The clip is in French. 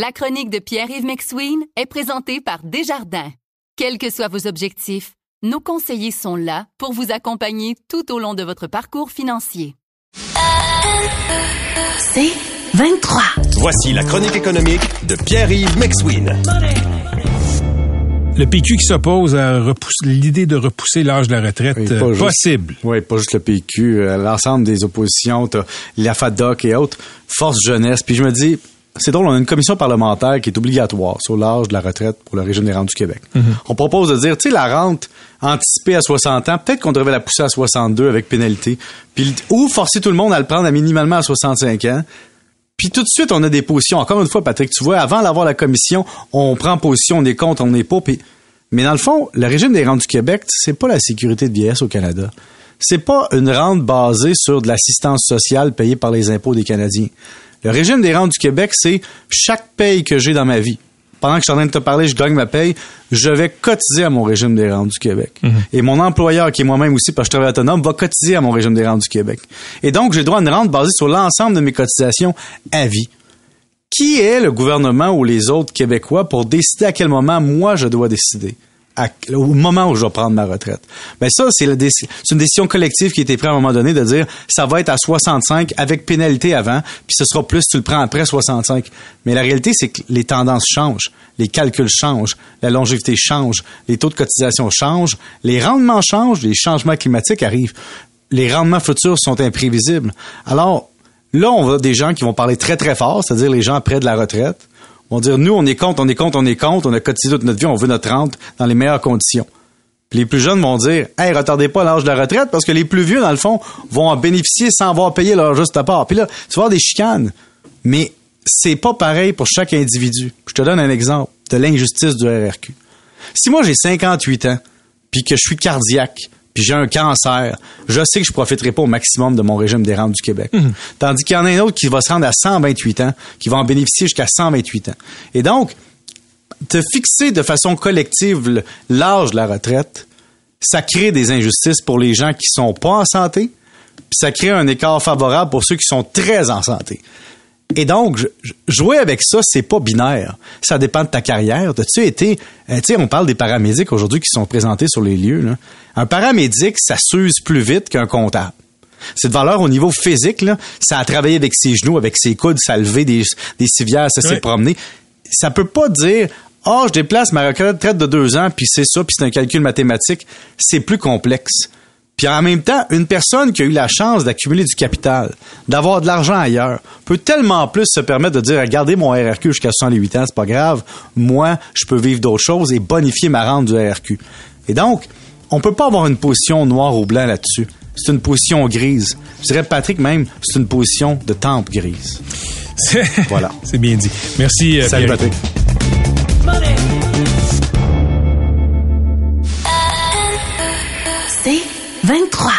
La chronique de Pierre-Yves McSween est présentée par Desjardins. Quels que soient vos objectifs, nos conseillers sont là pour vous accompagner tout au long de votre parcours financier. C'est 23. Voici la chronique économique de Pierre-Yves McSween. Le PQ qui s'oppose à repousser- l'idée de repousser l'âge de la retraite Oui, euh, juste- possible. Oui, pas juste le PQ, euh, l'ensemble des oppositions, t'as la FADOC et autres, Force Jeunesse. Puis je me dis, c'est drôle, on a une commission parlementaire qui est obligatoire sur l'âge de la retraite pour le régime des rentes du Québec. On propose de dire, tu sais, la rente anticipée à 60 ans, peut-être qu'on devrait la pousser à 62 avec pénalité, puis ou forcer tout le monde à le prendre à minimalement à 65 ans. Puis tout de suite, on a des positions. Encore une fois, Patrick, tu vois, avant d'avoir la commission, on prend position, on est contre, on n'est pas. puis- Mais dans le fond, le régime des rentes du Québec, c'est pas la sécurité de vieillesse au Canada. C'est pas une rente basée sur de l'assistance sociale payée par les impôts des Canadiens. Le régime des rentes du Québec, c'est chaque paye que j'ai dans ma vie. Pendant que je suis en train de te parler, je gagne ma paye, je vais cotiser à mon régime des rentes du Québec. Et mon employeur, qui est moi-même aussi, parce que je travaille autonome, va cotiser à mon régime des rentes du Québec. Et donc, j'ai droit à une rente basée sur l'ensemble de mes cotisations à vie. Qui est le gouvernement ou les autres Québécois pour décider à quel moment moi je dois décider? Au moment où je vais prendre ma retraite. Ben ça, c'est une décision collective qui a été prise à un moment donné de dire ça va être à 65 avec pénalité avant, puis ce sera plus si tu le prends après 65. Mais la réalité, c'est que les tendances changent, les calculs changent, la longévité change, les taux de cotisation changent, les rendements changent, les changements climatiques arrivent. Les rendements futurs sont imprévisibles. Alors, Là, on va des gens qui vont parler très, très fort, c'est-à-dire les gens près de la retraite, vont dire, nous, on est contre, on est contre, on est contre, on a cotisé toute notre vie, on veut notre rente dans les meilleures conditions. Puis les plus jeunes vont dire, hey, retardez pas l'âge de la retraite parce que les plus vieux, dans le fond, vont en bénéficier sans avoir payé leur juste part. Puis là, tu vas des chicanes. Mais c'est pas pareil pour chaque individu. Je te donne un exemple de l'injustice du RRQ. Si moi, j'ai 58 ans, puis que je suis cardiaque, puis j'ai un cancer, je sais que je profiterai pas au maximum de mon régime des rentes du Québec. Tandis qu'il y en a un autre qui va se rendre à 128 ans, qui va en bénéficier jusqu'à 128 ans. Et donc, te fixer de façon collective le- l'âge de la retraite, ça crée des injustices pour les gens qui sont pas en santé, puis ça crée un écart favorable pour ceux qui sont très en santé. Et donc, jouer avec ça, c'est pas binaire. Ça dépend de ta carrière. As-tu été, euh, tu sais, on parle des paramédics aujourd'hui qui sont présentés sur les lieux. Là. Un paramédic, ça s'use plus vite qu'un comptable. C'est de valeur au niveau physique, là. Ça a travaillé avec ses genoux, avec ses coudes, ça a levé des, des civières, ça s'est promené. Ça peut pas dire, ah, je déplace ma retraite de deux ans, puis c'est ça, puis c'est un calcul mathématique. C'est plus complexe. Puis en même temps, une personne qui a eu la chance d'accumuler du capital, d'avoir de l'argent ailleurs, peut tellement plus se permettre de dire, regardez mon RRQ jusqu'à 68 ans, c'est pas grave. Moi, je peux vivre d'autres choses et bonifier ma rente du RRQ. Et donc, on peut pas avoir une position noire ou blanc là-dessus. C'est une position grise. Je dirais, Patrick, même, c'est une position de tempe grise. Voilà. C'est bien dit. Merci. euh, Salut, Pierre. Patrick. C'est 23.